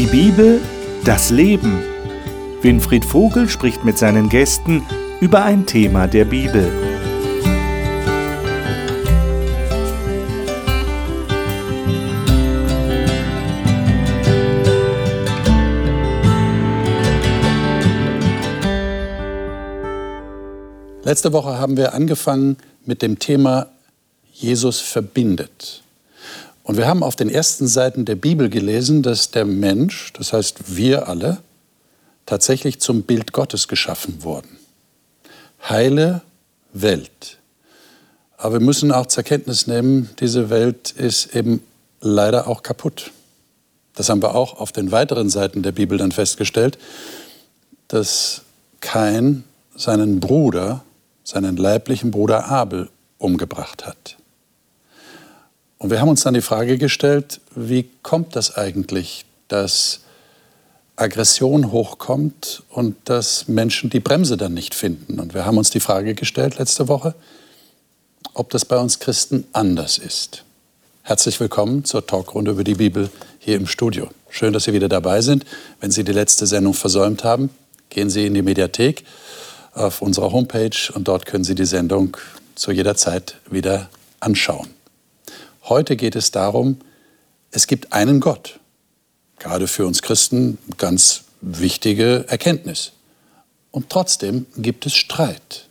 Die Bibel, das Leben. Winfried Vogel spricht mit seinen Gästen über ein Thema der Bibel. Letzte Woche haben wir angefangen mit dem Thema Jesus verbindet. Und wir haben auf den ersten Seiten der Bibel gelesen, dass der Mensch, das heißt wir alle, tatsächlich zum Bild Gottes geschaffen wurden. Heile Welt. Aber wir müssen auch zur Kenntnis nehmen, diese Welt ist eben leider auch kaputt. Das haben wir auch auf den weiteren Seiten der Bibel dann festgestellt, dass Kain seinen Bruder, seinen leiblichen Bruder Abel umgebracht hat. Und wir haben uns dann die Frage gestellt, wie kommt das eigentlich, dass Aggression hochkommt und dass Menschen die Bremse dann nicht finden? Und wir haben uns die Frage gestellt letzte Woche, ob das bei uns Christen anders ist. Herzlich willkommen zur Talkrunde über die Bibel hier im Studio. Schön, dass Sie wieder dabei sind. Wenn Sie die letzte Sendung versäumt haben, gehen Sie in die Mediathek auf unserer Homepage und dort können Sie die Sendung zu jeder Zeit wieder anschauen. Heute geht es darum, es gibt einen Gott. Gerade für uns Christen ganz wichtige Erkenntnis. Und trotzdem gibt es Streit.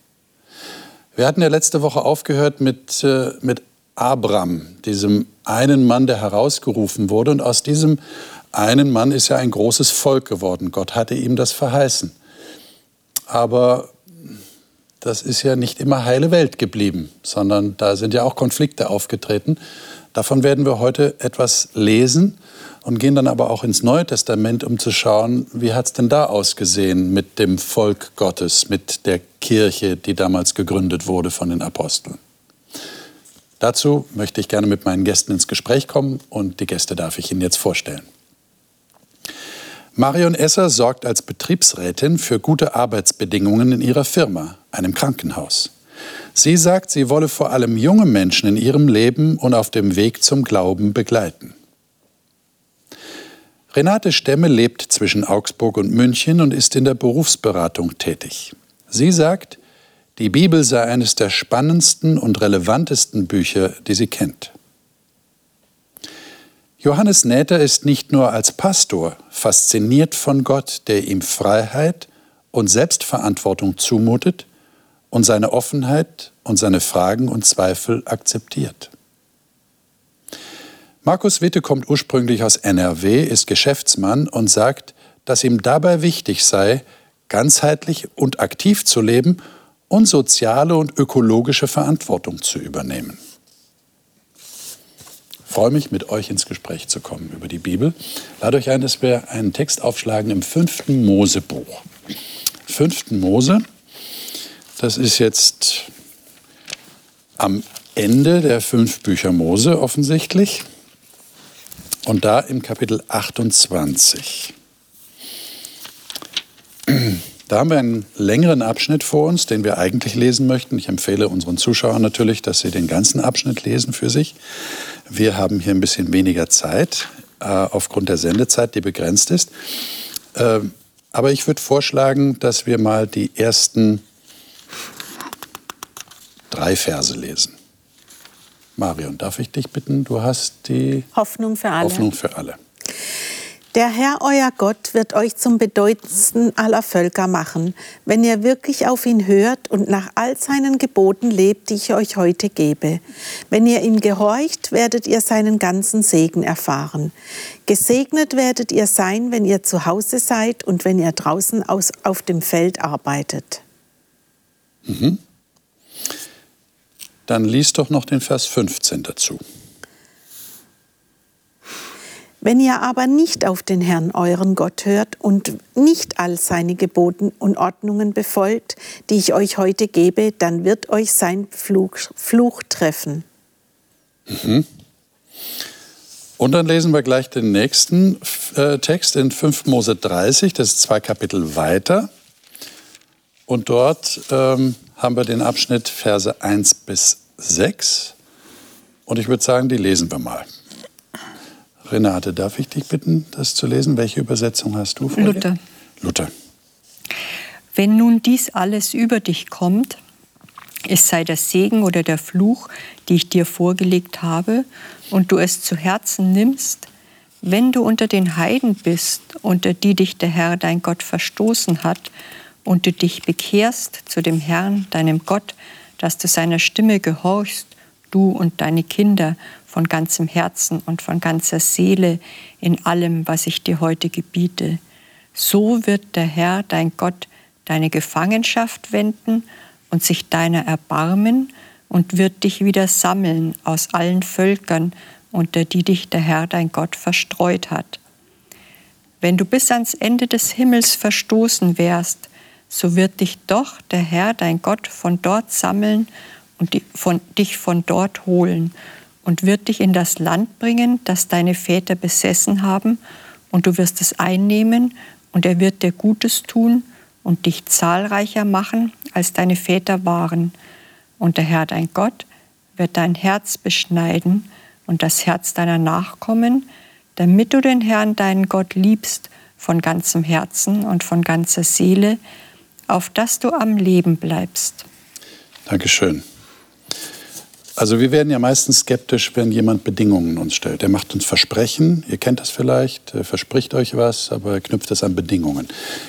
Wir hatten ja letzte Woche aufgehört mit, äh, mit Abram, diesem einen Mann, der herausgerufen wurde. Und aus diesem einen Mann ist ja ein großes Volk geworden. Gott hatte ihm das verheißen. Aber das ist ja nicht immer heile Welt geblieben, sondern da sind ja auch Konflikte aufgetreten. Davon werden wir heute etwas lesen und gehen dann aber auch ins Neue Testament, um zu schauen, wie hat es denn da ausgesehen mit dem Volk Gottes, mit der Kirche, die damals gegründet wurde von den Aposteln. Dazu möchte ich gerne mit meinen Gästen ins Gespräch kommen und die Gäste darf ich Ihnen jetzt vorstellen. Marion Esser sorgt als Betriebsrätin für gute Arbeitsbedingungen in ihrer Firma, einem Krankenhaus. Sie sagt, sie wolle vor allem junge Menschen in ihrem Leben und auf dem Weg zum Glauben begleiten. Renate Stemme lebt zwischen Augsburg und München und ist in der Berufsberatung tätig. Sie sagt, die Bibel sei eines der spannendsten und relevantesten Bücher, die sie kennt. Johannes Näther ist nicht nur als Pastor fasziniert von Gott, der ihm Freiheit und Selbstverantwortung zumutet und seine Offenheit und seine Fragen und Zweifel akzeptiert. Markus Witte kommt ursprünglich aus NRW, ist Geschäftsmann und sagt, dass ihm dabei wichtig sei, ganzheitlich und aktiv zu leben und soziale und ökologische Verantwortung zu übernehmen freue mich, mit euch ins Gespräch zu kommen über die Bibel. Lade euch ein, dass wir einen Text aufschlagen im fünften Mosebuch. Fünften Mose, das ist jetzt am Ende der fünf Bücher Mose offensichtlich. Und da im Kapitel 28. Da haben wir einen längeren Abschnitt vor uns, den wir eigentlich lesen möchten. Ich empfehle unseren Zuschauern natürlich, dass sie den ganzen Abschnitt lesen für sich. Wir haben hier ein bisschen weniger Zeit äh, aufgrund der Sendezeit, die begrenzt ist. Äh, aber ich würde vorschlagen, dass wir mal die ersten drei Verse lesen. Marion, darf ich dich bitten? Du hast die Hoffnung für alle. Hoffnung für alle. Der Herr, euer Gott, wird euch zum bedeutendsten aller Völker machen, wenn ihr wirklich auf ihn hört und nach all seinen Geboten lebt, die ich euch heute gebe. Wenn ihr ihm gehorcht, werdet ihr seinen ganzen Segen erfahren. Gesegnet werdet ihr sein, wenn ihr zu Hause seid und wenn ihr draußen aus, auf dem Feld arbeitet. Mhm. Dann liest doch noch den Vers 15 dazu. Wenn ihr aber nicht auf den Herrn euren Gott hört und nicht all seine Geboten und Ordnungen befolgt, die ich euch heute gebe, dann wird euch sein Fluch, Fluch treffen. Mhm. Und dann lesen wir gleich den nächsten äh, Text in 5 Mose 30, das ist zwei Kapitel weiter. Und dort ähm, haben wir den Abschnitt Verse 1 bis 6. Und ich würde sagen, die lesen wir mal. Renate, darf ich dich bitten, das zu lesen? Welche Übersetzung hast du? Luther. Luther. Wenn nun dies alles über dich kommt, es sei der Segen oder der Fluch, die ich dir vorgelegt habe, und du es zu Herzen nimmst, wenn du unter den Heiden bist, unter die dich der Herr dein Gott verstoßen hat, und du dich bekehrst zu dem Herrn, deinem Gott, dass du seiner Stimme gehorchst, du und deine Kinder von ganzem Herzen und von ganzer Seele in allem, was ich dir heute gebiete. So wird der Herr, dein Gott, deine Gefangenschaft wenden und sich deiner erbarmen und wird dich wieder sammeln aus allen Völkern, unter die dich der Herr, dein Gott, verstreut hat. Wenn du bis ans Ende des Himmels verstoßen wärst, so wird dich doch der Herr, dein Gott, von dort sammeln und von, dich von dort holen und wird dich in das Land bringen, das deine Väter besessen haben, und du wirst es einnehmen, und er wird dir Gutes tun und dich zahlreicher machen, als deine Väter waren. Und der Herr, dein Gott, wird dein Herz beschneiden und das Herz deiner Nachkommen, damit du den Herrn, deinen Gott, liebst von ganzem Herzen und von ganzer Seele, auf dass du am Leben bleibst. Dankeschön. Also wir werden ja meistens skeptisch, wenn jemand Bedingungen uns stellt. Er macht uns Versprechen, ihr kennt das vielleicht, er verspricht euch was, aber er knüpft es an Bedingungen.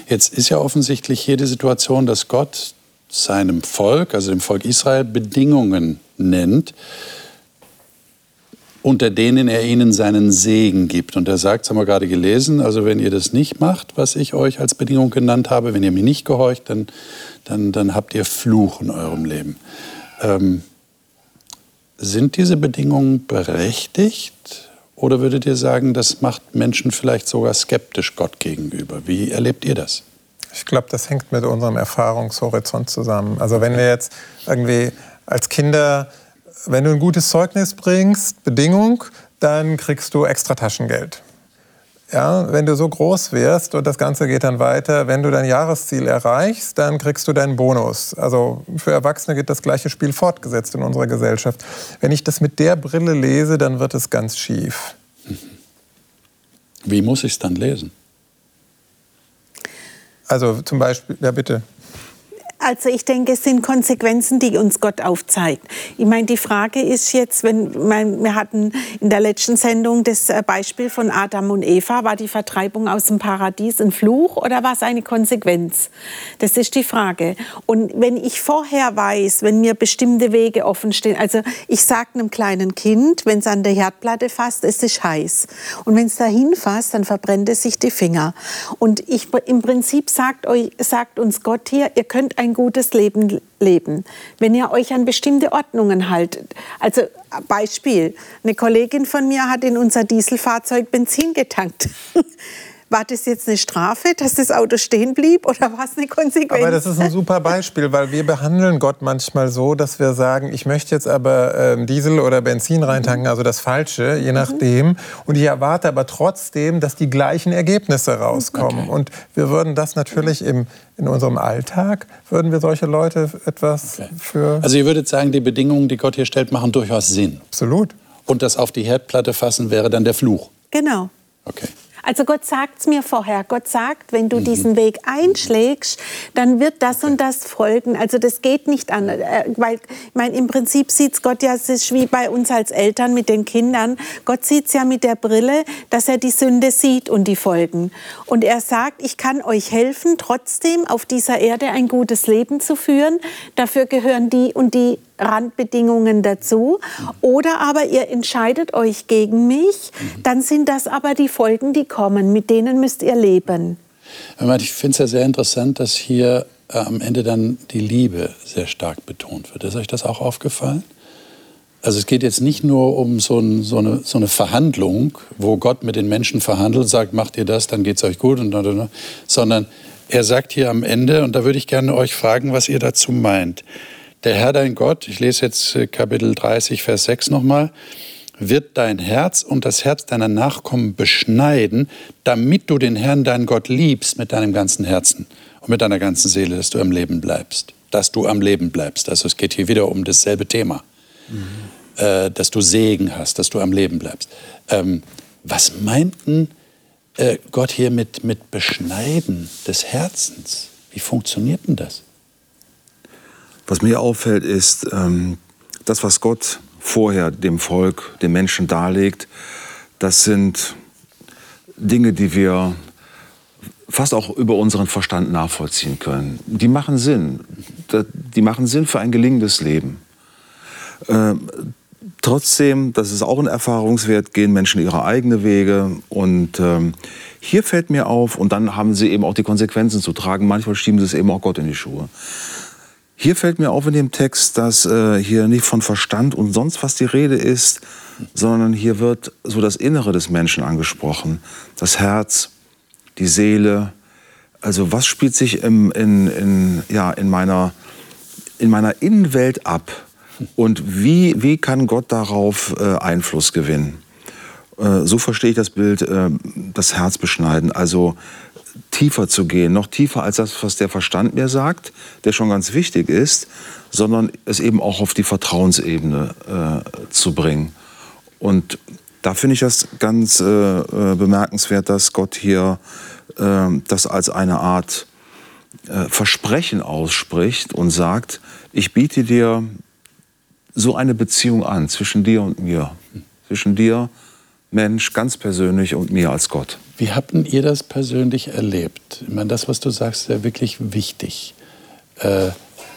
Jetzt ist ja offensichtlich hier die Situation, dass Gott seinem Volk, also dem Volk Israel, Bedingungen nennt, unter denen er ihnen seinen Segen gibt. Und er sagt, das haben wir gerade gelesen, also wenn ihr das nicht macht, was ich euch als Bedingung genannt habe, wenn ihr mir nicht gehorcht, dann, dann, dann habt ihr Fluch in eurem Leben. Ähm, sind diese Bedingungen berechtigt? Oder würdet ihr sagen, das macht Menschen vielleicht sogar skeptisch Gott gegenüber? Wie erlebt ihr das? Ich glaube, das hängt mit unserem Erfahrungshorizont zusammen. Also wenn wir jetzt irgendwie als Kinder, wenn du ein gutes Zeugnis bringst, Bedingung, dann kriegst du extra Taschengeld. Ja, wenn du so groß wirst und das Ganze geht dann weiter, wenn du dein Jahresziel erreichst, dann kriegst du deinen Bonus. Also für Erwachsene geht das gleiche Spiel fortgesetzt in unserer Gesellschaft. Wenn ich das mit der Brille lese, dann wird es ganz schief. Wie muss ich es dann lesen? Also zum Beispiel, ja bitte. Also ich denke, es sind Konsequenzen, die uns Gott aufzeigt. Ich meine, die Frage ist jetzt, wenn wir hatten in der letzten Sendung das äh, Beispiel von Adam und Eva, war die Vertreibung aus dem Paradies ein Fluch oder war es eine Konsequenz? Das ist die Frage. Und wenn ich vorher weiß, wenn mir bestimmte Wege offen stehen, also ich sage einem kleinen Kind, wenn es an der Herdplatte fasst, es ist heiß. Und wenn es dahin fasst, dann verbrennt es sich die Finger. Und ich, im Prinzip sagt, euch, sagt uns Gott hier, ihr könnt ein ein gutes Leben leben, wenn ihr euch an bestimmte Ordnungen haltet. Also Beispiel, eine Kollegin von mir hat in unser Dieselfahrzeug Benzin getankt. War das jetzt eine Strafe, dass das Auto stehen blieb oder war es eine Konsequenz? Aber das ist ein super Beispiel, weil wir behandeln Gott manchmal so, dass wir sagen, ich möchte jetzt aber ähm, Diesel oder Benzin reintanken, also das Falsche, je nachdem. Mhm. Und ich erwarte aber trotzdem, dass die gleichen Ergebnisse rauskommen. Okay. Und wir würden das natürlich im, in unserem Alltag, würden wir solche Leute etwas okay. für... Also ihr würdet sagen, die Bedingungen, die Gott hier stellt, machen durchaus Sinn. Absolut. Und das auf die Herdplatte fassen wäre dann der Fluch. Genau. Okay. Also Gott sagt es mir vorher. Gott sagt, wenn du mhm. diesen Weg einschlägst, dann wird das und das folgen. Also das geht nicht an. Äh, weil, ich meine, im Prinzip sieht es Gott ja, es ist wie bei uns als Eltern mit den Kindern. Gott sieht es ja mit der Brille, dass er die Sünde sieht und die Folgen. Und er sagt, ich kann euch helfen, trotzdem auf dieser Erde ein gutes Leben zu führen. Dafür gehören die und die Randbedingungen dazu. Oder aber ihr entscheidet euch gegen mich, dann sind das aber die Folgen, die kommen. Mit denen müsst ihr leben. Ich finde es ja sehr interessant, dass hier äh, am Ende dann die Liebe sehr stark betont wird. Ist euch das auch aufgefallen? Also es geht jetzt nicht nur um so, ein, so, eine, so, eine, Verhandlung, wo Gott mit den Menschen verhandelt, sagt, macht ihr das, dann geht es euch gut, und, sondern er sagt hier am Ende, und da würde ich gerne euch fragen, was ihr dazu meint. Der Herr dein Gott, ich lese jetzt äh, Kapitel 30, Vers 6 nochmal, wird dein Herz und das Herz deiner Nachkommen beschneiden, damit du den Herrn dein Gott liebst mit deinem ganzen Herzen und mit deiner ganzen Seele, dass du am Leben bleibst. Dass du am Leben bleibst. Also es geht hier wieder um dasselbe Thema. Mhm. Äh, dass du Segen hast, dass du am Leben bleibst. Ähm, Was meinten äh, Gott hier mit, mit Beschneiden des Herzens? Wie funktioniert denn das? Was mir auffällt, ist, ähm, das, was Gott vorher dem Volk, dem Menschen darlegt, das sind Dinge, die wir fast auch über unseren Verstand nachvollziehen können. Die machen Sinn. Die machen Sinn für ein gelingendes Leben. Ähm, trotzdem, das ist auch ein Erfahrungswert, gehen Menschen ihre eigenen Wege. Und ähm, hier fällt mir auf, und dann haben sie eben auch die Konsequenzen zu tragen. Manchmal schieben sie es eben auch Gott in die Schuhe. Hier fällt mir auf in dem Text, dass äh, hier nicht von Verstand und sonst was die Rede ist, sondern hier wird so das Innere des Menschen angesprochen. Das Herz, die Seele. Also was spielt sich im, in, in, ja, in, meiner, in meiner Innenwelt ab? Und wie, wie kann Gott darauf äh, Einfluss gewinnen? Äh, so verstehe ich das Bild, äh, das Herz beschneiden. Also tiefer zu gehen, noch tiefer als das, was der Verstand mir sagt, der schon ganz wichtig ist, sondern es eben auch auf die Vertrauensebene äh, zu bringen. Und da finde ich das ganz äh, äh, bemerkenswert, dass Gott hier äh, das als eine Art äh, Versprechen ausspricht und sagt, ich biete dir so eine Beziehung an zwischen dir und mir, zwischen dir, Mensch, ganz persönlich und mir als Gott. Wie habt ihr das persönlich erlebt? Ich meine, das, was du sagst, ist ja wirklich wichtig. Äh,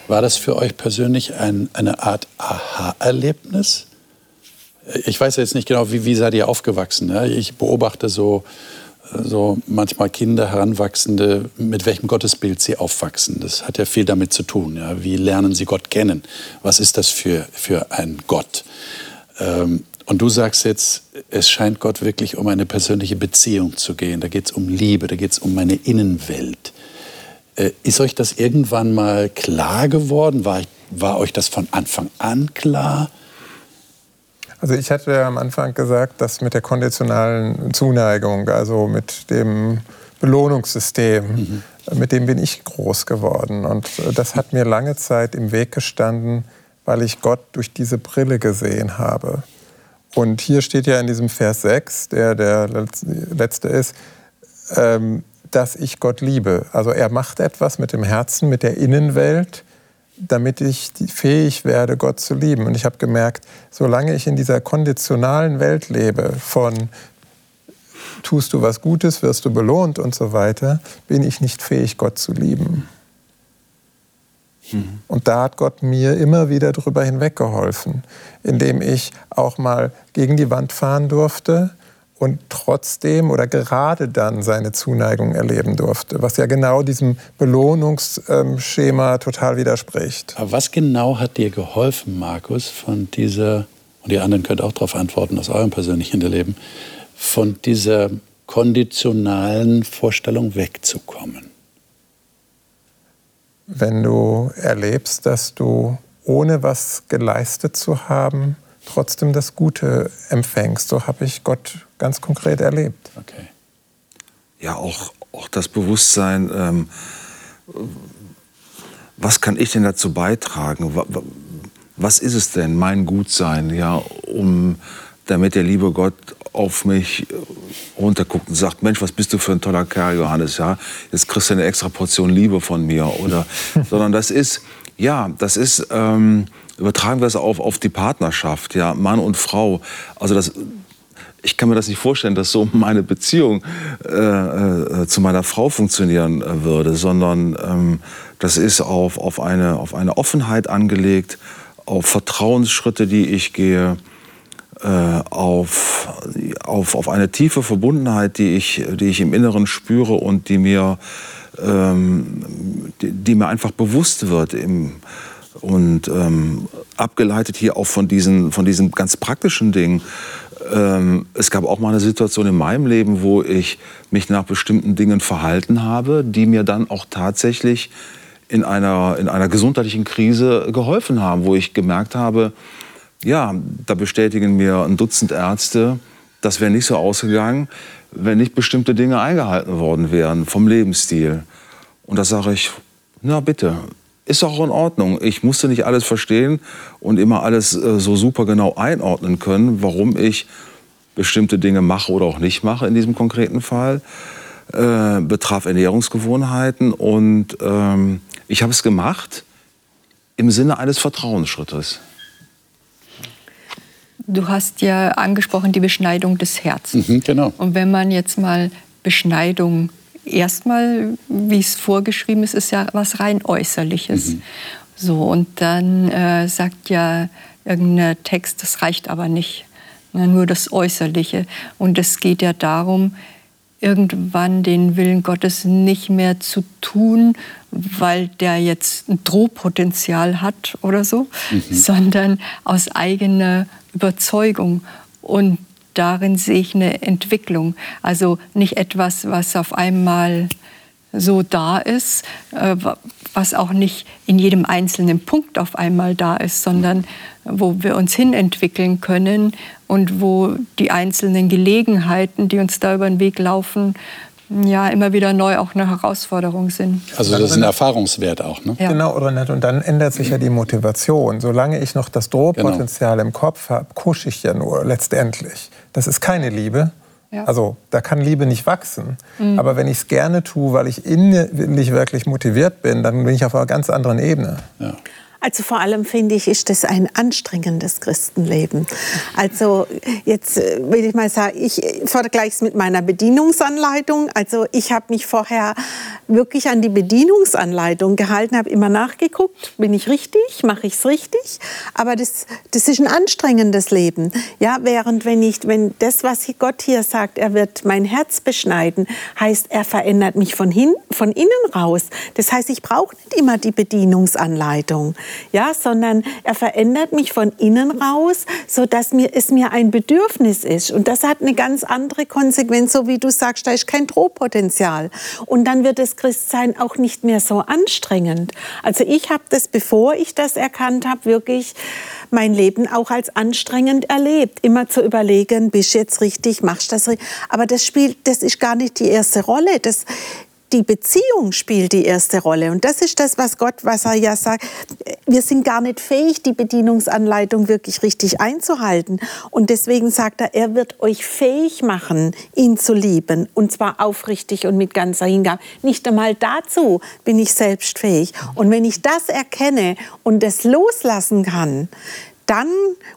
war das für euch persönlich ein, eine Art Aha-Erlebnis? Ich weiß jetzt nicht genau, wie, wie seid ihr aufgewachsen? Ne? Ich beobachte so, so manchmal Kinder, Heranwachsende, mit welchem Gottesbild sie aufwachsen. Das hat ja viel damit zu tun. Ja? Wie lernen sie Gott kennen? Was ist das für, für ein Gott? Ähm, und du sagst jetzt, es scheint Gott wirklich um eine persönliche Beziehung zu gehen. Da geht es um Liebe, da geht es um meine Innenwelt. Äh, ist euch das irgendwann mal klar geworden? War, war euch das von Anfang an klar? Also ich hatte ja am Anfang gesagt, dass mit der konditionalen Zuneigung, also mit dem Belohnungssystem, mhm. mit dem bin ich groß geworden. Und das hat mir lange Zeit im Weg gestanden, weil ich Gott durch diese Brille gesehen habe. Und hier steht ja in diesem Vers 6, der der letzte ist, ähm, dass ich Gott liebe. Also er macht etwas mit dem Herzen, mit der Innenwelt, damit ich fähig werde, Gott zu lieben. Und ich habe gemerkt, solange ich in dieser konditionalen Welt lebe, von tust du was Gutes, wirst du belohnt und so weiter, bin ich nicht fähig, Gott zu lieben. Und da hat Gott mir immer wieder drüber hinweggeholfen, indem ich auch mal gegen die Wand fahren durfte und trotzdem oder gerade dann seine Zuneigung erleben durfte, was ja genau diesem Belohnungsschema total widerspricht. Aber was genau hat dir geholfen, Markus, von dieser, und die anderen könnt auch darauf antworten aus eurem persönlichen Erleben, von dieser konditionalen Vorstellung wegzukommen? Wenn du erlebst, dass du ohne was geleistet zu haben, trotzdem das Gute empfängst. So habe ich Gott ganz konkret erlebt. Okay. Ja, auch, auch das Bewusstsein, ähm, was kann ich denn dazu beitragen? Was ist es denn, mein Gutsein, ja, um, damit der liebe Gott auf mich runterguckt und sagt, Mensch, was bist du für ein toller Kerl, Johannes, ja? Jetzt kriegst du eine extra Portion Liebe von mir, oder? Sondern das ist, ja, das ist, ähm, übertragen wir es auf, auf die Partnerschaft, ja, Mann und Frau. Also das, ich kann mir das nicht vorstellen, dass so meine Beziehung äh, äh, zu meiner Frau funktionieren äh, würde, sondern ähm, das ist auf, auf, eine, auf eine Offenheit angelegt, auf Vertrauensschritte, die ich gehe, auf, auf, auf eine tiefe Verbundenheit, die ich, die ich im Inneren spüre und die mir, ähm, die, die, mir einfach bewusst wird. Im, und ähm, abgeleitet hier auch von diesen, von diesen ganz praktischen Dingen. Ähm, es gab auch mal eine Situation in meinem Leben, wo ich mich nach bestimmten Dingen verhalten habe, die mir dann auch tatsächlich in einer, in einer gesundheitlichen Krise geholfen haben, wo ich gemerkt habe, ja, da bestätigen mir ein Dutzend Ärzte, das wäre nicht so ausgegangen, wenn nicht bestimmte Dinge eingehalten worden wären vom Lebensstil. Und da sage ich, na bitte, ist auch in Ordnung. Ich musste nicht alles verstehen und immer alles äh, so super genau einordnen können, warum ich bestimmte Dinge mache oder auch nicht mache in diesem konkreten Fall. Äh, betraf Ernährungsgewohnheiten und ähm, ich habe es gemacht im Sinne eines Vertrauensschrittes. Du hast ja angesprochen die Beschneidung des Herzens. Mhm, genau. Und wenn man jetzt mal Beschneidung erstmal, wie es vorgeschrieben ist, ist ja was rein äußerliches. Mhm. So und dann äh, sagt ja irgendein Text, das reicht aber nicht, ne, nur das Äußerliche. Und es geht ja darum, irgendwann den Willen Gottes nicht mehr zu tun, weil der jetzt ein Drohpotenzial hat oder so, mhm. sondern aus eigener Überzeugung. Und darin sehe ich eine Entwicklung. Also nicht etwas, was auf einmal so da ist, äh, was auch nicht in jedem einzelnen Punkt auf einmal da ist, sondern wo wir uns hinentwickeln können und wo die einzelnen Gelegenheiten, die uns da über den Weg laufen, ja immer wieder neu auch eine Herausforderung sind. Also das ist ein Erfahrungswert auch, ne? Ja. Genau, Renate. Und dann ändert sich ja die Motivation. Solange ich noch das Drohpotenzial genau. im Kopf habe, kusche ich ja nur letztendlich. Das ist keine Liebe. Ja. Also da kann Liebe nicht wachsen. Mhm. Aber wenn ich es gerne tue, weil ich innerlich wirklich motiviert bin, dann bin ich auf einer ganz anderen Ebene. Ja. Also vor allem finde ich, ist das ein anstrengendes Christenleben. Also jetzt äh, will ich mal sagen, ich vergleiche es mit meiner Bedienungsanleitung. Also ich habe mich vorher wirklich an die Bedienungsanleitung gehalten, habe immer nachgeguckt, bin ich richtig, mache ich es richtig. Aber das, das ist ein anstrengendes Leben. Ja, während wenn ich, wenn das, was Gott hier sagt, er wird mein Herz beschneiden, heißt, er verändert mich von, hin, von innen raus. Das heißt, ich brauche nicht immer die Bedienungsanleitung ja, sondern er verändert mich von innen raus, so dass mir es mir ein Bedürfnis ist und das hat eine ganz andere Konsequenz, so wie du sagst, da ist kein Drohpotenzial und dann wird das Christsein auch nicht mehr so anstrengend. Also ich habe das, bevor ich das erkannt habe, wirklich mein Leben auch als anstrengend erlebt, immer zu überlegen, bist jetzt richtig, machst das richtig, aber das spielt, das ist gar nicht die erste Rolle. Das die Beziehung spielt die erste Rolle. Und das ist das, was Gott, was er ja sagt. Wir sind gar nicht fähig, die Bedienungsanleitung wirklich richtig einzuhalten. Und deswegen sagt er, er wird euch fähig machen, ihn zu lieben. Und zwar aufrichtig und mit ganzer Hingabe. Nicht einmal dazu bin ich selbst fähig. Und wenn ich das erkenne und es loslassen kann, dann,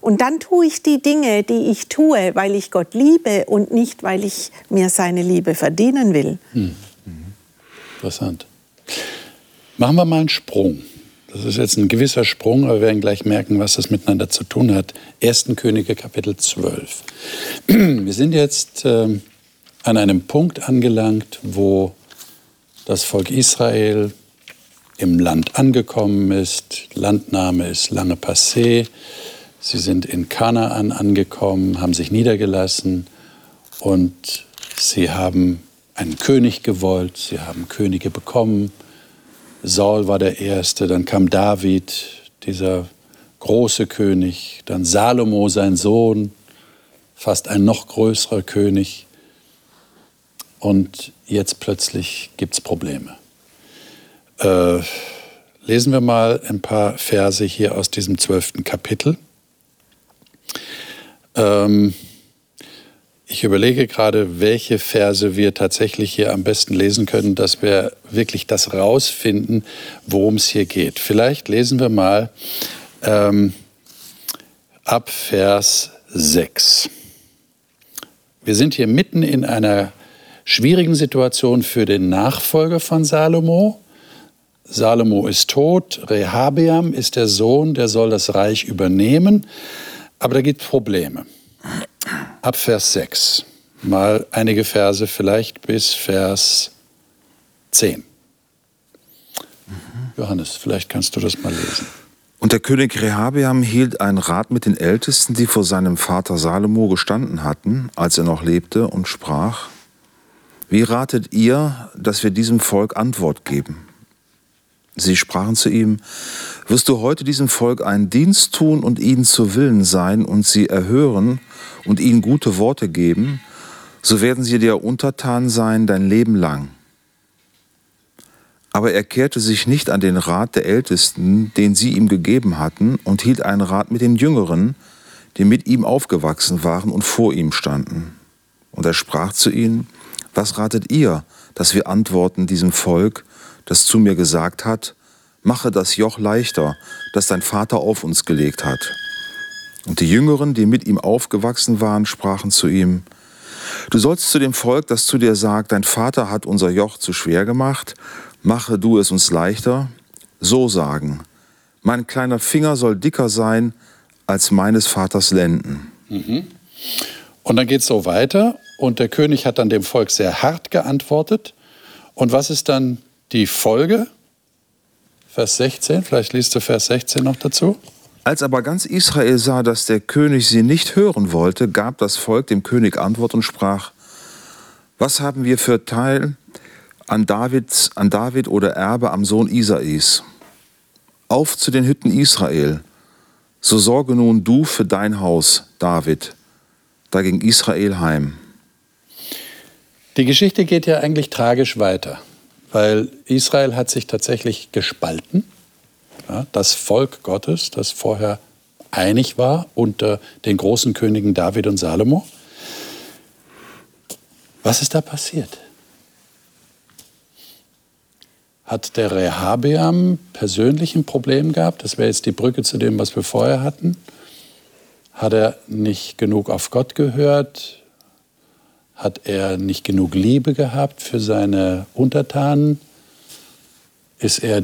und dann tue ich die Dinge, die ich tue, weil ich Gott liebe und nicht, weil ich mir seine Liebe verdienen will. Hm. Interessant. Machen wir mal einen Sprung. Das ist jetzt ein gewisser Sprung, aber wir werden gleich merken, was das miteinander zu tun hat. 1. Könige Kapitel 12. Wir sind jetzt äh, an einem Punkt angelangt, wo das Volk Israel im Land angekommen ist. Landnahme ist lange passé. Sie sind in Kanaan angekommen, haben sich niedergelassen und sie haben einen König gewollt, sie haben Könige bekommen. Saul war der Erste, dann kam David, dieser große König, dann Salomo, sein Sohn, fast ein noch größerer König. Und jetzt plötzlich gibt es Probleme. Äh, lesen wir mal ein paar Verse hier aus diesem zwölften Kapitel. Ähm, ich überlege gerade, welche Verse wir tatsächlich hier am besten lesen können, dass wir wirklich das rausfinden, worum es hier geht. Vielleicht lesen wir mal ähm, ab Vers 6. Wir sind hier mitten in einer schwierigen Situation für den Nachfolger von Salomo. Salomo ist tot, Rehabeam ist der Sohn, der soll das Reich übernehmen, aber da gibt es Probleme ab Vers 6. Mal einige Verse vielleicht bis Vers 10. Johannes, vielleicht kannst du das mal lesen. Und der König Rehabeam hielt einen Rat mit den Ältesten, die vor seinem Vater Salomo gestanden hatten, als er noch lebte, und sprach, Wie ratet ihr, dass wir diesem Volk Antwort geben? Sie sprachen zu ihm, Wirst du heute diesem Volk einen Dienst tun und ihnen zu Willen sein und sie erhören und ihnen gute Worte geben, so werden sie dir untertan sein dein Leben lang. Aber er kehrte sich nicht an den Rat der Ältesten, den sie ihm gegeben hatten, und hielt einen Rat mit den Jüngeren, die mit ihm aufgewachsen waren und vor ihm standen. Und er sprach zu ihnen, was ratet ihr, dass wir antworten diesem Volk, das zu mir gesagt hat, mache das Joch leichter, das dein Vater auf uns gelegt hat. Und die Jüngeren, die mit ihm aufgewachsen waren, sprachen zu ihm, Du sollst zu dem Volk, das zu dir sagt, dein Vater hat unser Joch zu schwer gemacht, mache du es uns leichter, so sagen, mein kleiner Finger soll dicker sein als meines Vaters Lenden. Mhm. Und dann geht es so weiter und der König hat dann dem Volk sehr hart geantwortet. Und was ist dann die Folge? Vers 16, vielleicht liest du Vers 16 noch dazu. Als aber ganz Israel sah, dass der König sie nicht hören wollte, gab das Volk dem König Antwort und sprach, was haben wir für Teil an, Davids, an David oder Erbe am Sohn Isais? Auf zu den Hütten Israel, so sorge nun du für dein Haus, David. Da ging Israel heim. Die Geschichte geht ja eigentlich tragisch weiter, weil Israel hat sich tatsächlich gespalten das Volk Gottes, das vorher einig war unter den großen Königen David und Salomo. Was ist da passiert? Hat der Rehabeam persönlich ein Problem gehabt? Das wäre jetzt die Brücke zu dem, was wir vorher hatten. Hat er nicht genug auf Gott gehört? Hat er nicht genug Liebe gehabt für seine Untertanen? Ist er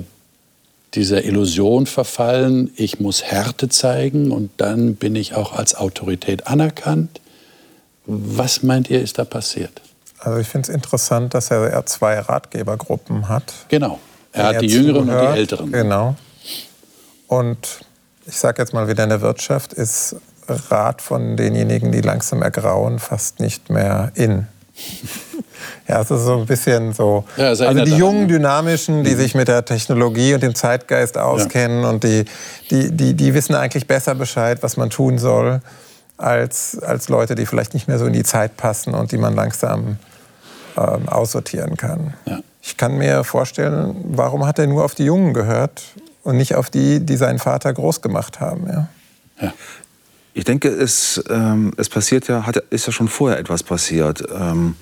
dieser Illusion verfallen, ich muss Härte zeigen und dann bin ich auch als Autorität anerkannt. Was meint ihr, ist da passiert? Also ich finde es interessant, dass er zwei Ratgebergruppen hat. Genau. Er hat die Jüngeren zuhört. und die Älteren. Genau. Und ich sage jetzt mal wieder in der Wirtschaft ist Rat von denjenigen, die langsam ergrauen, fast nicht mehr in. Ja, es ist so ein bisschen so. Ja, also die jungen, dynamischen, die mhm. sich mit der Technologie und dem Zeitgeist auskennen ja. und die, die, die, die wissen eigentlich besser Bescheid, was man tun soll, als, als Leute, die vielleicht nicht mehr so in die Zeit passen und die man langsam ähm, aussortieren kann. Ja. Ich kann mir vorstellen, warum hat er nur auf die Jungen gehört und nicht auf die, die seinen Vater groß gemacht haben. Ja. Ich denke, es, ähm, es passiert ja, hat, ist ja schon vorher etwas passiert. Ähm,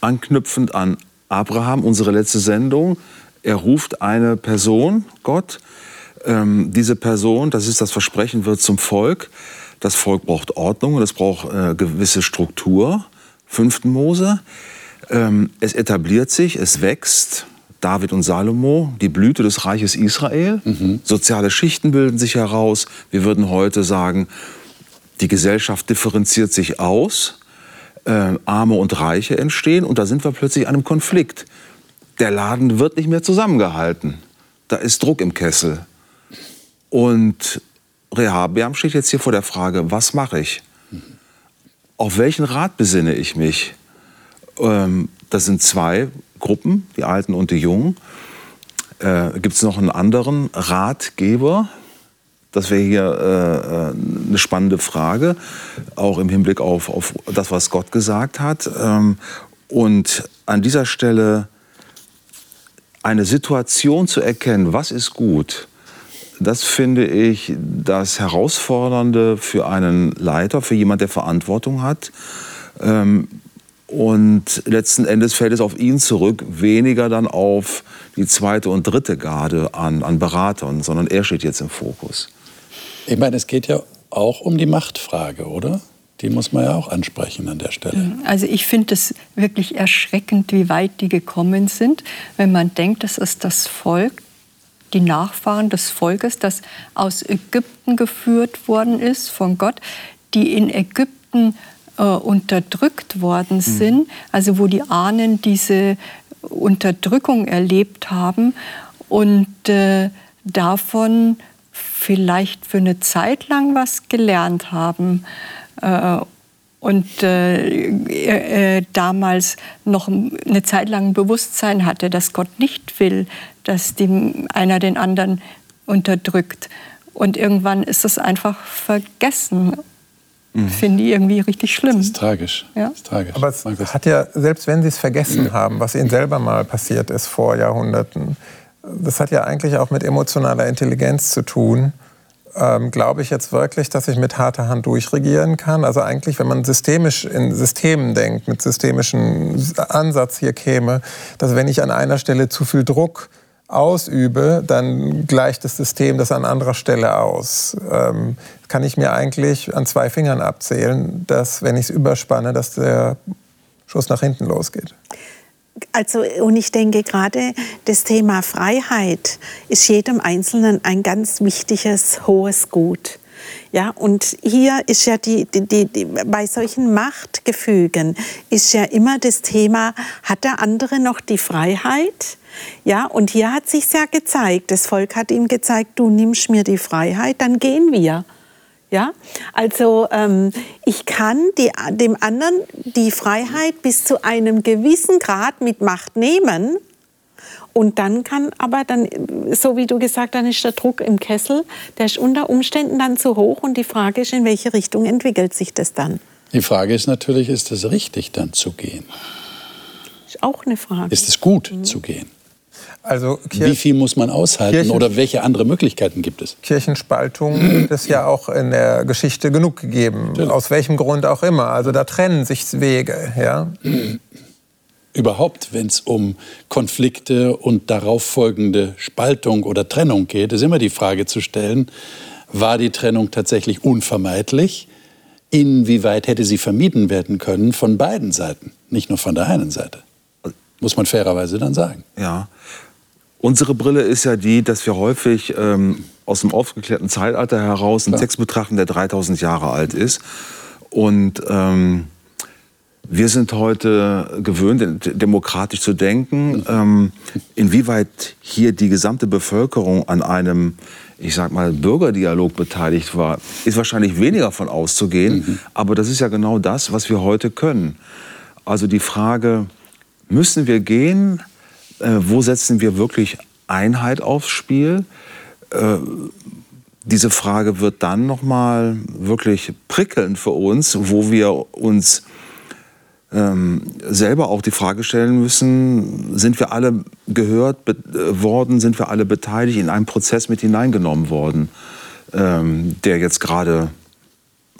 anknüpfend an Abraham, unsere letzte Sendung. Er ruft eine Person, Gott. Ähm, diese Person, das ist das Versprechen, wird zum Volk. Das Volk braucht Ordnung und es braucht äh, gewisse Struktur. Fünften Mose. Ähm, es etabliert sich, es wächst. David und Salomo, die Blüte des Reiches Israel. Mhm. Soziale Schichten bilden sich heraus. Wir würden heute sagen, die Gesellschaft differenziert sich aus, äh, Arme und Reiche entstehen und da sind wir plötzlich an einem Konflikt. Der Laden wird nicht mehr zusammengehalten. Da ist Druck im Kessel. Und Rehabeam steht jetzt hier vor der Frage, was mache ich? Auf welchen Rat besinne ich mich? Ähm, das sind zwei Gruppen, die Alten und die Jungen. Äh, Gibt es noch einen anderen Ratgeber, das wäre hier äh, äh, eine spannende Frage, auch im Hinblick auf, auf das, was Gott gesagt hat. Ähm, und an dieser Stelle eine Situation zu erkennen, was ist gut, das finde ich das Herausfordernde für einen Leiter, für jemand, der Verantwortung hat. Ähm, und letzten Endes fällt es auf ihn zurück, weniger dann auf die zweite und dritte Garde an, an Beratern, sondern er steht jetzt im Fokus. Ich meine, es geht ja auch um die Machtfrage, oder? Die muss man ja auch ansprechen an der Stelle. Also ich finde es wirklich erschreckend, wie weit die gekommen sind, wenn man denkt, das ist das Volk, die Nachfahren des Volkes, das aus Ägypten geführt worden ist von Gott, die in Ägypten äh, unterdrückt worden mhm. sind, mhm. also wo die Ahnen diese Unterdrückung erlebt haben und äh, davon vielleicht für eine Zeit lang was gelernt haben äh, und äh, äh, damals noch eine Zeit lang ein Bewusstsein hatte, dass Gott nicht will, dass die, einer den anderen unterdrückt. Und irgendwann ist es einfach vergessen. Mhm. Finde ich irgendwie richtig schlimm. Das ist tragisch. Ja? Das ist tragisch. Aber es hat ja, selbst wenn Sie es vergessen haben, was Ihnen selber mal passiert ist vor Jahrhunderten, das hat ja eigentlich auch mit emotionaler Intelligenz zu tun. ähm, glaube ich jetzt wirklich, dass ich mit harter Hand durchregieren kann? Also eigentlich, wenn man systemisch in Systemen denkt, mit systemischem Ansatz hier käme, dass wenn ich an einer Stelle zu viel Druck ausübe, dann gleicht das System das an anderer Stelle aus. Ähm, kann ich mir eigentlich an zwei Fingern abzählen, dass wenn ich es überspanne, dass der Schuss nach hinten losgeht. Also, und ich denke gerade, das Thema Freiheit ist jedem Einzelnen ein ganz wichtiges, hohes Gut. Ja, und hier ist ja die, die, die, bei solchen Machtgefügen ist ja immer das Thema, hat der andere noch die Freiheit? Ja, und hier hat sich ja gezeigt, das Volk hat ihm gezeigt, du nimmst mir die Freiheit, dann gehen wir. Ja, also ähm, ich kann die, dem anderen die Freiheit bis zu einem gewissen Grad mit Macht nehmen. Und dann kann aber dann, so wie du gesagt, dann ist der Druck im Kessel, der ist unter Umständen dann zu hoch. Und die Frage ist, in welche Richtung entwickelt sich das dann? Die Frage ist natürlich, ist es richtig, dann zu gehen? Ist auch eine Frage. Ist es gut mhm. zu gehen? Also Wie viel muss man aushalten Kirchen oder welche andere Möglichkeiten gibt es? Kirchenspaltung gibt es ja auch in der Geschichte genug gegeben, Natürlich. aus welchem Grund auch immer. Also da trennen sich Wege. Ja? Überhaupt, wenn es um Konflikte und darauf folgende Spaltung oder Trennung geht, ist immer die Frage zu stellen, war die Trennung tatsächlich unvermeidlich? Inwieweit hätte sie vermieden werden können von beiden Seiten, nicht nur von der einen Seite? Muss man fairerweise dann sagen. Ja. Unsere Brille ist ja die, dass wir häufig ähm, aus dem aufgeklärten Zeitalter heraus einen. Text betrachten, der 3000 Jahre alt ist. Und ähm, wir sind heute gewöhnt, demokratisch zu denken. Ähm, inwieweit hier die gesamte Bevölkerung an einem, ich sag mal, Bürgerdialog beteiligt war, ist wahrscheinlich weniger von auszugehen. Mhm. Aber das ist ja genau das, was wir heute können. Also die Frage, müssen wir gehen? Äh, wo setzen wir wirklich Einheit aufs Spiel? Äh, diese Frage wird dann noch mal wirklich prickelnd für uns, wo wir uns ähm, selber auch die Frage stellen müssen, sind wir alle gehört äh, worden, sind wir alle beteiligt in einen Prozess mit hineingenommen worden, ähm, der jetzt gerade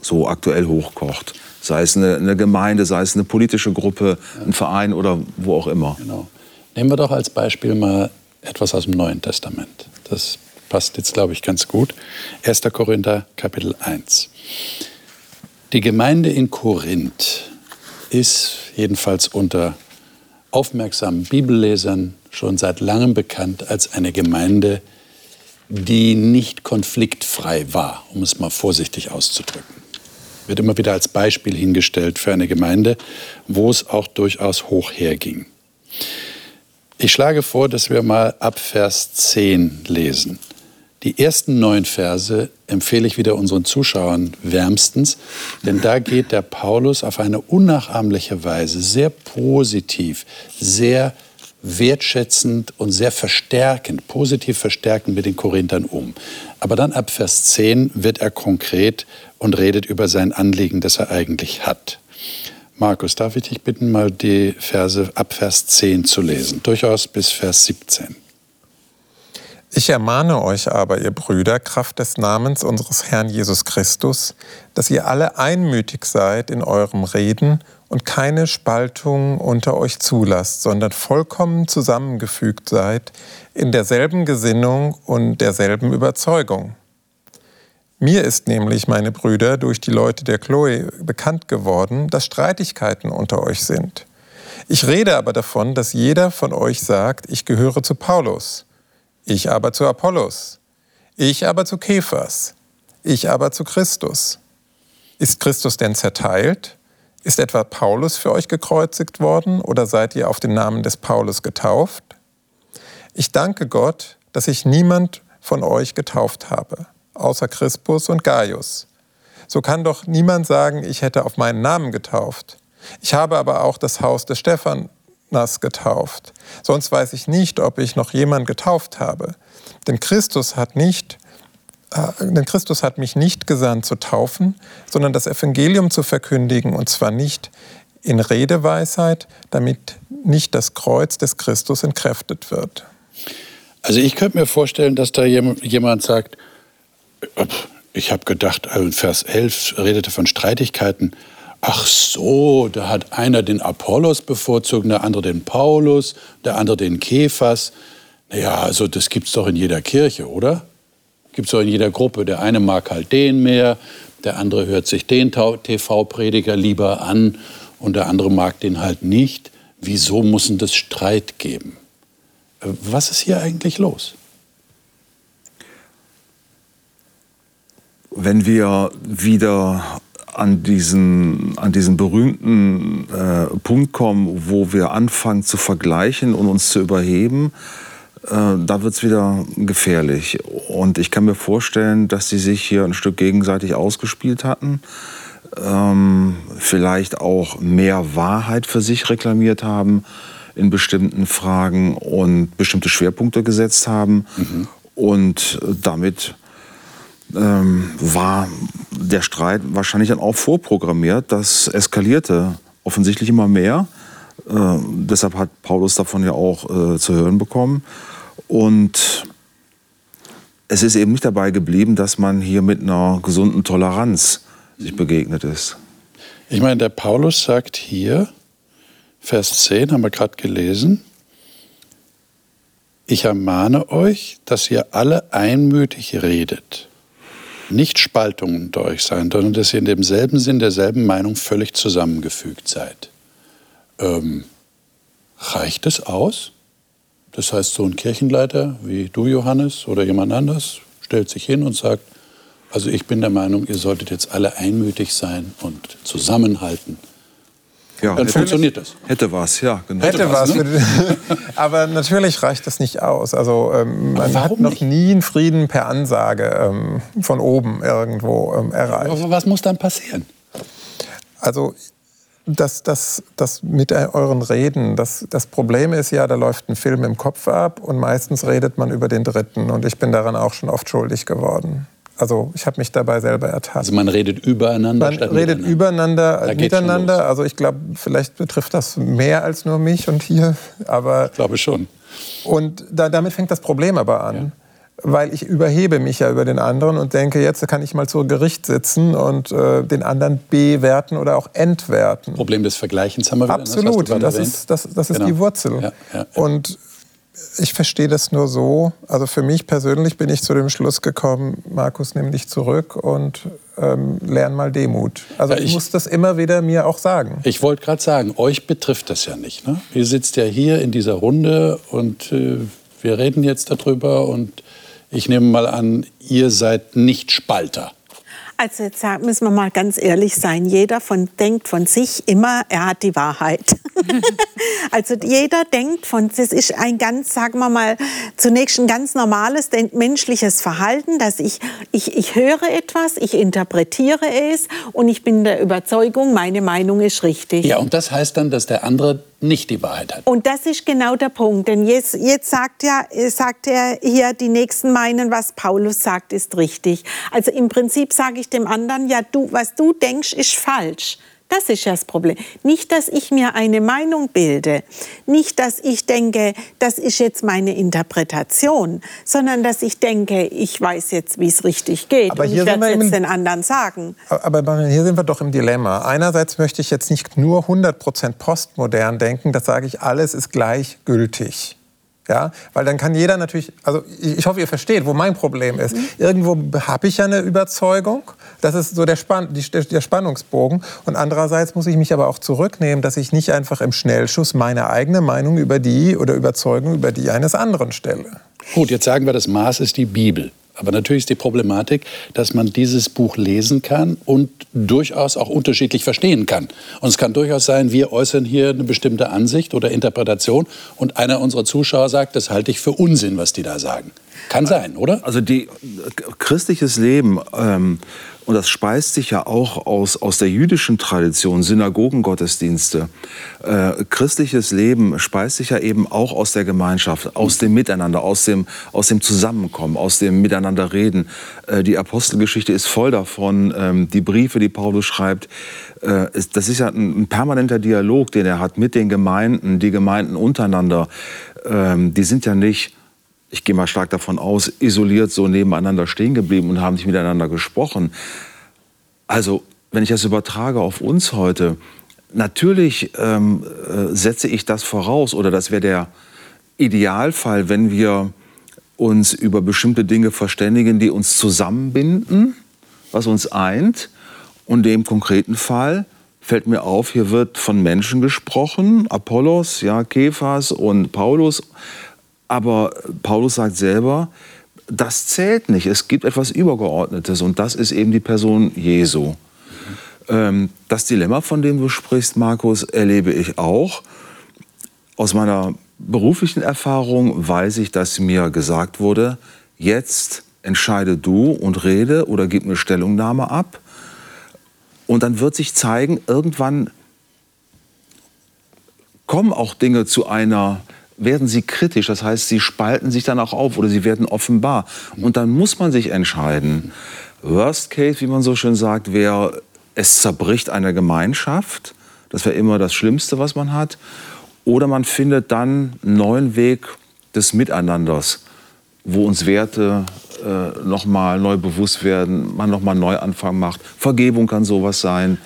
so aktuell hochkocht sei es eine, eine, Gemeinde, sei es eine politische Gruppe, ein Verein oder wo auch immer. Genau. Nehmen wir doch als Beispiel mal etwas aus dem Neuen Testament. Das passt jetzt, glaube ich, ganz gut. 1. Korinther, Kapitel 1. Die Gemeinde in Korinth ist jedenfalls unter aufmerksamen Bibellesern schon seit langem bekannt als eine Gemeinde, die nicht konfliktfrei war, um es mal vorsichtig auszudrücken wird immer wieder als Beispiel hingestellt für eine Gemeinde, wo es auch durchaus hoch herging. Ich schlage vor, dass wir mal ab Vers 10 lesen. Die ersten neun Verse empfehle ich wieder unseren Zuschauern wärmstens, denn da geht der Paulus auf eine unnachahmliche Weise sehr positiv, sehr wertschätzend und sehr verstärkend, positiv verstärkend mit den Korinthern um. Aber dann ab Vers 10 wird er konkret und redet über sein Anliegen, das er eigentlich hat. Markus, darf ich dich bitten, mal die Verse ab Vers 10 zu lesen, durchaus bis Vers 17. Ich ermahne euch aber, ihr Brüder, Kraft des Namens unseres Herrn Jesus Christus, dass ihr alle einmütig seid in eurem Reden und keine Spaltung unter euch zulasst, sondern vollkommen zusammengefügt seid in derselben Gesinnung und derselben Überzeugung. Mir ist nämlich, meine Brüder, durch die Leute der Chloe bekannt geworden, dass Streitigkeiten unter euch sind. Ich rede aber davon, dass jeder von euch sagt, ich gehöre zu Paulus, ich aber zu Apollos, ich aber zu Kephas, ich aber zu Christus. Ist Christus denn zerteilt? Ist etwa Paulus für euch gekreuzigt worden oder seid ihr auf den Namen des Paulus getauft? Ich danke Gott, dass ich niemand von euch getauft habe außer Crispus und Gaius. So kann doch niemand sagen, ich hätte auf meinen Namen getauft. Ich habe aber auch das Haus des Stephanas getauft. Sonst weiß ich nicht, ob ich noch jemand getauft habe. Denn Christus hat nicht äh, denn Christus hat mich nicht gesandt zu taufen, sondern das Evangelium zu verkündigen, und zwar nicht in Redeweisheit, damit nicht das Kreuz des Christus entkräftet wird. Also ich könnte mir vorstellen, dass da jemand sagt, Ich habe gedacht, also Vers 11 redete von Streitigkeiten. Ach so, da hat einer den Apollos bevorzugt, der andere den Paulus, der andere den Kephas. Naja, also das gibt es doch in jeder Kirche, oder? Gibt es doch in jeder Gruppe. Der eine mag halt den mehr, der andere hört sich den TV-Prediger lieber an und der andere mag den halt nicht. Wieso muss es das Streit geben? Äh, was ist hier eigentlich los? Wenn wir wieder an diesen, an diesen berühmten äh, Punkt kommen, wo wir anfangen zu vergleichen und uns zu überheben, äh, da wird es wieder gefährlich. Und ich kann mir vorstellen, dass sie sich hier ein Stück gegenseitig ausgespielt hatten, ähm, vielleicht auch mehr Wahrheit für sich reklamiert haben in bestimmten Fragen und bestimmte Schwerpunkte gesetzt haben mhm. und damit ähm, war der Streit wahrscheinlich dann auch vorprogrammiert. Das eskalierte offensichtlich immer mehr. Äh, deshalb hat Paulus davon ja auch äh, zu hören bekommen. Und es ist eben nicht dabei geblieben, dass man hier mit einer gesunden Toleranz sich begegnet ist. Ich meine, der Paulus sagt hier, Vers 10 haben wir gerade gelesen, ich ermahne euch, dass ihr alle einmütig redet nicht Spaltungen unter euch sein, sondern dass ihr in demselben Sinn, derselben Meinung völlig zusammengefügt seid. Ähm, reicht es aus? Das heißt, so ein Kirchenleiter wie du, Johannes, oder jemand anders stellt sich hin und sagt, also ich bin der Meinung, ihr solltet jetzt alle einmütig sein und zusammenhalten. Ja, dann funktioniert das. Hätte was, ja, genau. Hätte, was. Ne? Aber natürlich reicht das nicht aus. Also ähm, man hat noch nicht? nie einen Frieden per Ansage ähm, von oben irgendwo ähm, erreicht. Aber was muss dann passieren? Also das, das, das mit euren Reden, das, das Problem ist ja, da läuft ein Film im Kopf ab und meistens redet man über den Dritten. Und ich bin daran auch schon oft schuldig geworden. Also ich habe mich dabei selber ertappt. Also man redet übereinander. Man redet übereinander, da miteinander. Also ich glaube, vielleicht betrifft das mehr als nur mich und hier. Aber ich glaube schon. Und da, damit fängt das Problem aber an. Ja. Weil ich überhebe mich ja über den anderen und denke, jetzt kann ich mal zu Gericht sitzen und äh, den anderen bewerten oder auch entwerten. Problem des Vergleichens haben wir wieder. Absolut, das, das ist, das, das ist genau. die Wurzel. Ja, ja, und ich verstehe das nur so. Also für mich persönlich bin ich zu dem Schluss gekommen, Markus, nimm dich zurück und ähm, lern mal Demut. Also ja, ich, ich, muss das immer wieder mir auch sagen. Ich wollte gerade sagen, euch betrifft das ja nicht. Ne? Ihr sitzt ja hier in dieser Runde und äh, wir reden jetzt darüber und ich nehme mal an, ihr seid nicht Spalter. Also jetzt müssen wir mal ganz ehrlich sein. Jeder von, denkt von sich immer, er hat die Wahrheit. also jeder denkt von, das ist ein ganz, sagen wir mal, zunächst ein ganz normales menschliches Verhalten, dass ich, ich, ich höre etwas, ich interpretiere es und ich bin der Überzeugung, meine Meinung ist richtig. Ja, und das heißt dann, dass der andere nicht die Wahrheit hat. Und das ist genau der Punkt. Denn jetzt, jetzt sagt, ja, sagt er hier, die Nächsten meinen, was Paulus sagt, ist richtig. Also im Prinzip sage ich dem anderen, ja, du, was du denkst, ist falsch. Das ist ja das Problem. Nicht, dass ich mir eine Meinung bilde, nicht, dass ich denke, das ist jetzt meine Interpretation, sondern dass ich denke, ich weiß jetzt, wie es richtig geht aber und ich werde es den anderen sagen. Aber hier sind wir doch im Dilemma. Einerseits möchte ich jetzt nicht nur 100% postmodern denken, das sage ich, alles ist gleichgültig. Ja, weil dann kann jeder natürlich, also ich hoffe, ihr versteht, wo mein Problem ist. Irgendwo habe ich ja eine Überzeugung, das ist so der, Spann, der Spannungsbogen. Und andererseits muss ich mich aber auch zurücknehmen, dass ich nicht einfach im Schnellschuss meine eigene Meinung über die oder Überzeugung über die eines anderen stelle. Gut, jetzt sagen wir, das Maß ist die Bibel. Aber natürlich ist die Problematik, dass man dieses Buch lesen kann und durchaus auch unterschiedlich verstehen kann. Und es kann durchaus sein, wir äußern hier eine bestimmte Ansicht oder Interpretation und einer unserer Zuschauer sagt, das halte ich für Unsinn, was die da sagen. Kann sein, oder? Also die christliches Leben ähm, und das speist sich ja auch aus, aus der jüdischen Tradition, Synagogengottesdienste. Äh, christliches Leben speist sich ja eben auch aus der Gemeinschaft, aus dem Miteinander, aus dem, aus dem Zusammenkommen, aus dem Miteinanderreden. Äh, die Apostelgeschichte ist voll davon. Ähm, die Briefe, die Paulus schreibt, äh, ist, das ist ja ein, ein, permanenter Dialog, den er hat mit den Gemeinden, die Gemeinden untereinander. Ähm, die sind ja nicht ich gehe mal stark davon aus, isoliert so nebeneinander stehen geblieben und haben nicht miteinander gesprochen. Also, wenn ich das übertrage auf uns heute, natürlich ähm, äh, setze ich das voraus oder das wäre der Idealfall, wenn wir uns über bestimmte Dinge verständigen, die uns zusammenbinden, was uns eint. Und dem konkreten Fall fällt mir auf, hier wird von Menschen gesprochen, Apollos, ja, Kephas und Paulus. Aber Paulus sagt selber, das zählt nicht. Es gibt etwas Übergeordnetes und das ist eben die Person Jesu. Ähm, das Dilemma, von dem du sprichst, Markus, erlebe ich auch. Aus meiner beruflichen Erfahrung weiß ich, dass mir gesagt wurde, jetzt entscheide du und rede oder gib eine Stellungnahme ab. Und dann wird sich zeigen, irgendwann kommen auch Dinge zu einer, werden sie kritisch, das heißt, sie spalten sich dann auch auf oder sie werden offenbar. Und dann muss man sich entscheiden. Worst Case, wie man so schön sagt, wäre, es zerbricht eine Gemeinschaft. Das wäre immer das Schlimmste, was man hat. Oder man findet dann einen neuen Weg des Miteinanders, wo uns Werte äh, nochmal neu bewusst werden, man nochmal einen Neuanfang macht. Vergebung kann sowas sein.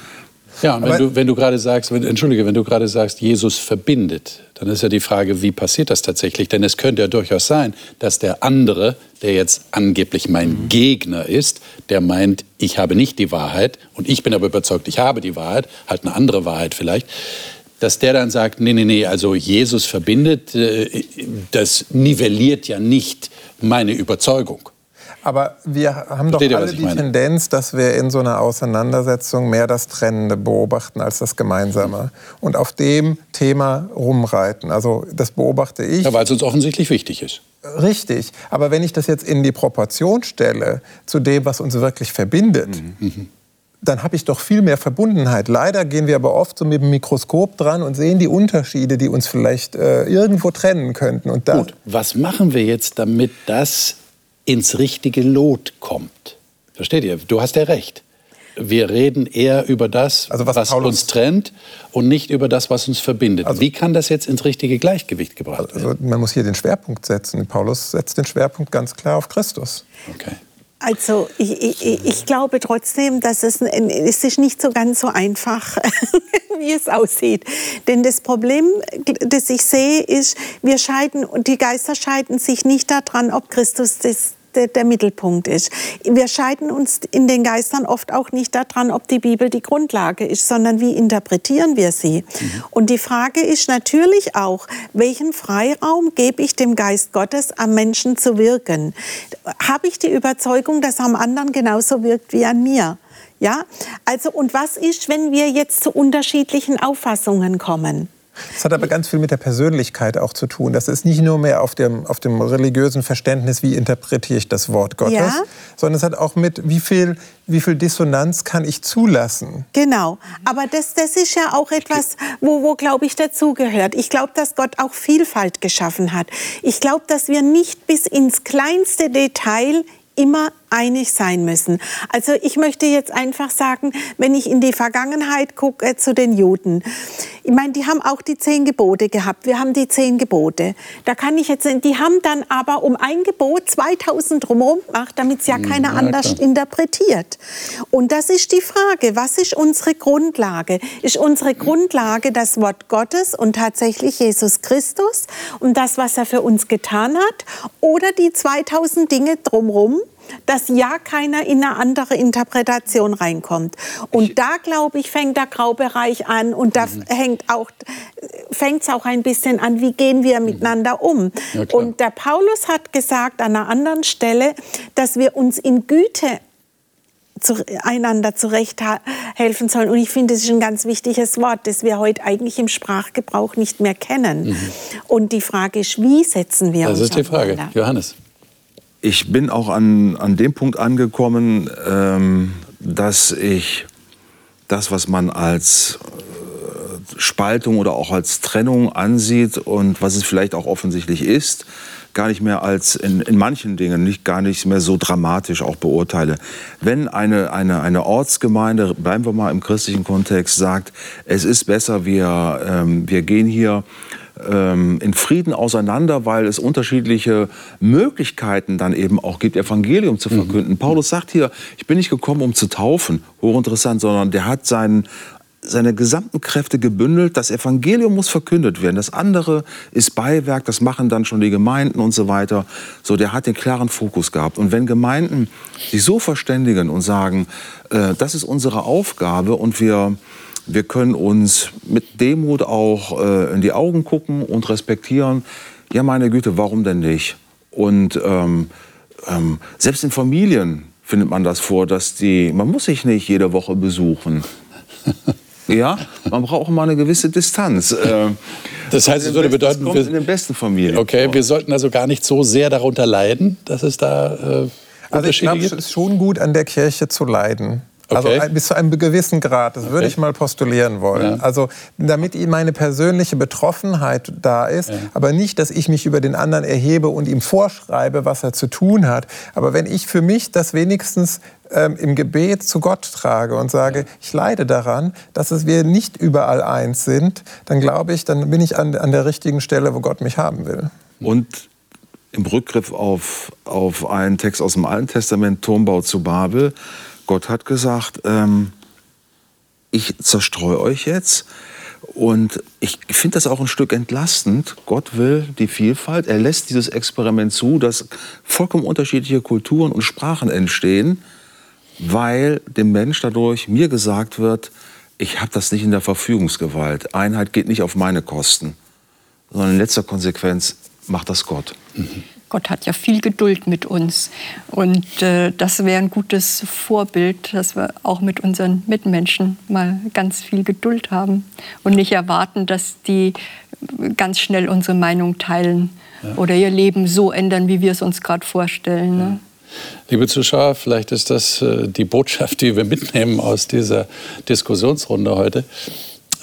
Ja, und wenn du, wenn du gerade sagst, wenn, entschuldige, wenn du gerade sagst, Jesus verbindet, dann ist ja die Frage, wie passiert das tatsächlich? Denn es könnte ja durchaus sein, dass der andere, der jetzt angeblich mein mhm. Gegner ist, der meint, ich habe nicht die Wahrheit und ich bin aber überzeugt, ich habe die Wahrheit, halt eine andere Wahrheit vielleicht, dass der dann sagt, nee, nee, nee, also Jesus verbindet, äh, das nivelliert ja nicht meine Überzeugung. Aber wir haben Versteht doch alle die meine? Tendenz, dass wir in so einer Auseinandersetzung mehr das Trennende beobachten als das Gemeinsame. Und auf dem Thema rumreiten. Also das beobachte ich. Ja, weil es uns offensichtlich wichtig ist. Richtig. Aber wenn ich das jetzt in die Proportion stelle zu dem, was uns wirklich verbindet, mhm. dann habe ich doch viel mehr Verbundenheit. Leider gehen wir aber oft so mit dem Mikroskop dran und sehen die Unterschiede, die uns vielleicht äh, irgendwo trennen könnten. Und Gut, was machen wir jetzt, damit das ins richtige Lot kommt. Versteht ihr? Du hast ja recht. Wir reden eher über das, also was, was uns trennt und nicht über das, was uns verbindet. Also, Wie kann das jetzt ins richtige Gleichgewicht gebracht werden? Also man muss hier den Schwerpunkt setzen. Paulus setzt den Schwerpunkt ganz klar auf Christus. Okay. Also ich, ich, ich, glaube trotzdem, dass es, es ist nicht so ganz so einfach, wie es aussieht. Denn das Problem, das ich sehe, ist, wir scheiden, die Geister scheiden sich nicht daran, ob Christus das der, der, Mittelpunkt ist. Wir scheiden uns in den Geistern oft auch nicht daran, ob die Bibel die Grundlage ist, sondern wie interpretieren wir sie. Mhm. Und die Frage ist natürlich auch, welchen Freiraum gebe ich dem Geist Gottes, am Menschen zu wirken? Habe ich die Überzeugung, dass er am anderen genauso wirkt wie an mir? Ja, also und was ist, wenn wir jetzt zu unterschiedlichen Auffassungen kommen? Das hat aber ganz viel mit der Persönlichkeit auch zu tun. Das ist nicht nur mehr auf dem, auf dem religiösen Verständnis, wie interpretiere ich das Wort Gottes, ja. sondern es hat auch mit, wie viel, wie viel Dissonanz kann ich zulassen. Genau. Aber das, das ist ja auch etwas, wo, wo glaube ich, dazugehört. Ich glaube, dass Gott auch Vielfalt geschaffen hat. Ich glaube, dass wir nicht bis ins kleinste Detail immer einig sein müssen. Also ich möchte jetzt einfach sagen, wenn ich in die Vergangenheit gucke äh, zu den Juden, ich meine, die haben auch die zehn Gebote gehabt. Wir haben die zehn Gebote. Da kann ich jetzt, die haben dann aber um ein Gebot 2000 drumherum gemacht, damit es ja keiner ja, anders klar. interpretiert. Und das ist die Frage, was ist unsere Grundlage? Ist unsere Grundlage das Wort Gottes und tatsächlich Jesus Christus und das, was er für uns getan hat? Oder die 2000 Dinge drumherum? Dass ja keiner in eine andere Interpretation reinkommt. Und da, glaube ich, fängt der Graubereich an und da mhm. hängt auch, fängt es auch ein bisschen an, wie gehen wir mhm. miteinander um. Ja, und der Paulus hat gesagt an einer anderen Stelle, dass wir uns in Güte zu, einander zurechthelfen sollen. Und ich finde, das ist ein ganz wichtiges Wort, das wir heute eigentlich im Sprachgebrauch nicht mehr kennen. Mhm. Und die Frage ist, wie setzen wir das uns Das ist die Frage. Johannes ich bin auch an, an dem Punkt angekommen, ähm, dass ich das, was man als äh, Spaltung oder auch als Trennung ansieht und was es vielleicht auch offensichtlich ist, gar nicht mehr als in, in manchen Dingen nicht gar nicht mehr so dramatisch auch beurteile. Wenn eine, eine, eine Ortsgemeinde, bleiben wir mal im christlichen Kontext, sagt, es ist besser, wir, ähm, wir gehen hier ähm, in Frieden auseinander, weil es unterschiedliche Möglichkeiten dann eben auch gibt, Evangelium zu verkünden. Mhm. Paulus sagt hier, ich bin nicht gekommen, um zu taufen, hochinteressant, sondern der hat seinen seine gesamten Kräfte gebündelt. Das Evangelium muss verkündet werden. Das andere ist Beiwerk, das machen dann schon die Gemeinden und so weiter. So, der hat den klaren Fokus gehabt. Und wenn Gemeinden sich so verständigen und sagen, äh, das ist unsere Aufgabe und wir, wir können uns mit Demut auch äh, in die Augen gucken und respektieren, ja meine Güte, warum denn nicht? Und ähm, ähm, selbst in Familien findet man das vor, dass die, man muss sich nicht jede Woche besuchen. Ja, man braucht auch mal eine gewisse Distanz. Äh, das heißt, es würde bedeuten, wir, in den besten Familien. Okay, vor. wir sollten also gar nicht so sehr darunter leiden, dass es da äh, also ich glaube, es ist schon gut, an der Kirche zu leiden. Also okay. Also bis zu einem gewissen Grad, das okay. würde ich mal postulieren wollen. Ja. Also damit meine persönliche Betroffenheit da ist, ja. aber nicht, dass ich mich über den anderen erhebe und ihm vorschreibe, was er zu tun hat. Aber wenn ich für mich das wenigstens ähm, im Gebet zu Gott trage und sage, ich leide daran, dass es wir nicht überall eins sind, dann glaube ich, dann bin ich an, an der richtigen Stelle, wo Gott mich haben will. Und im Rückgriff auf, auf einen Text aus dem Alten Testament, Turmbau zu Babel, Gott hat gesagt, ähm, ich zerstreue euch jetzt. Und ich finde das auch ein Stück entlastend. Gott will die Vielfalt. Er lässt dieses Experiment zu, dass vollkommen unterschiedliche Kulturen und Sprachen entstehen, weil dem Mensch dadurch mir gesagt wird, ich habe das nicht in der Verfügungsgewalt. Einheit geht nicht auf meine Kosten, sondern in letzter Konsequenz macht das Gott. Mhm. Gott hat ja viel Geduld mit uns. Und äh, das wäre ein gutes Vorbild, dass wir auch mit unseren Mitmenschen mal ganz viel Geduld haben und nicht erwarten, dass die ganz schnell unsere Meinung teilen ja. oder ihr Leben so ändern, wie wir es uns gerade vorstellen. Ne? Liebe Zuschauer, vielleicht ist das äh, die Botschaft, die wir mitnehmen aus dieser Diskussionsrunde heute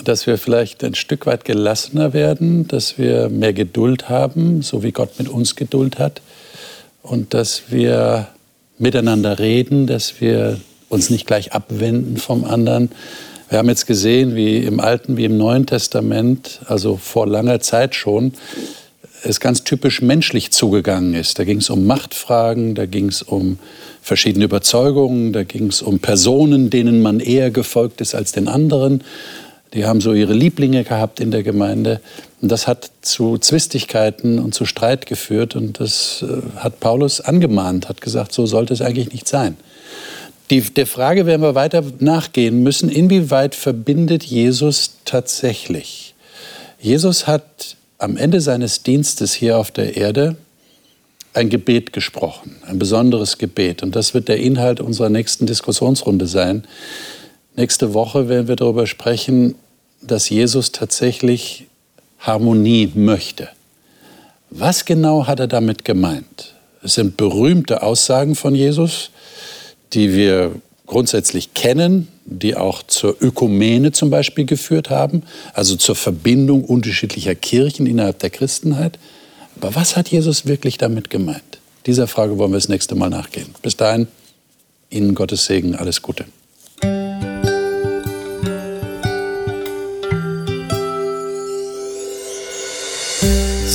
dass wir vielleicht ein Stück weit gelassener werden, dass wir mehr Geduld haben, so wie Gott mit uns Geduld hat. Und dass wir miteinander reden, dass wir uns nicht gleich abwenden vom anderen. Wir haben jetzt gesehen, wie im Alten wie im Neuen Testament, also vor langer Zeit schon, es ganz typisch menschlich zugegangen ist. Da ging es um Machtfragen, da ging es um verschiedene Überzeugungen, da ging es um Personen, denen man eher gefolgt ist als den anderen. Die haben so ihre Lieblinge gehabt in der Gemeinde. Und das hat zu Zwistigkeiten und zu Streit geführt. Und das äh, hat Paulus angemahnt, hat gesagt, so sollte es eigentlich nicht sein. Die, der Frage werden wir weiter nachgehen müssen, inwieweit verbindet Jesus tatsächlich? Jesus hat am Ende seines Dienstes hier auf der Erde ein Gebet gesprochen, ein besonderes Gebet. Und das wird der Inhalt unserer nächsten Diskussionsrunde sein. Nächste Woche werden wir darüber sprechen, dass Jesus tatsächlich Harmonie möchte. Was genau hat er damit gemeint? Es sind berühmte Aussagen von Jesus, die wir grundsätzlich kennen, die auch zur Ökumene zum Beispiel geführt haben, also zur Verbindung unterschiedlicher Kirchen innerhalb der Christenheit. Aber was hat Jesus wirklich damit gemeint? Dieser Frage wollen wir das nächste Mal nachgehen. Bis dahin, Ihnen Gottes Segen, alles Gute.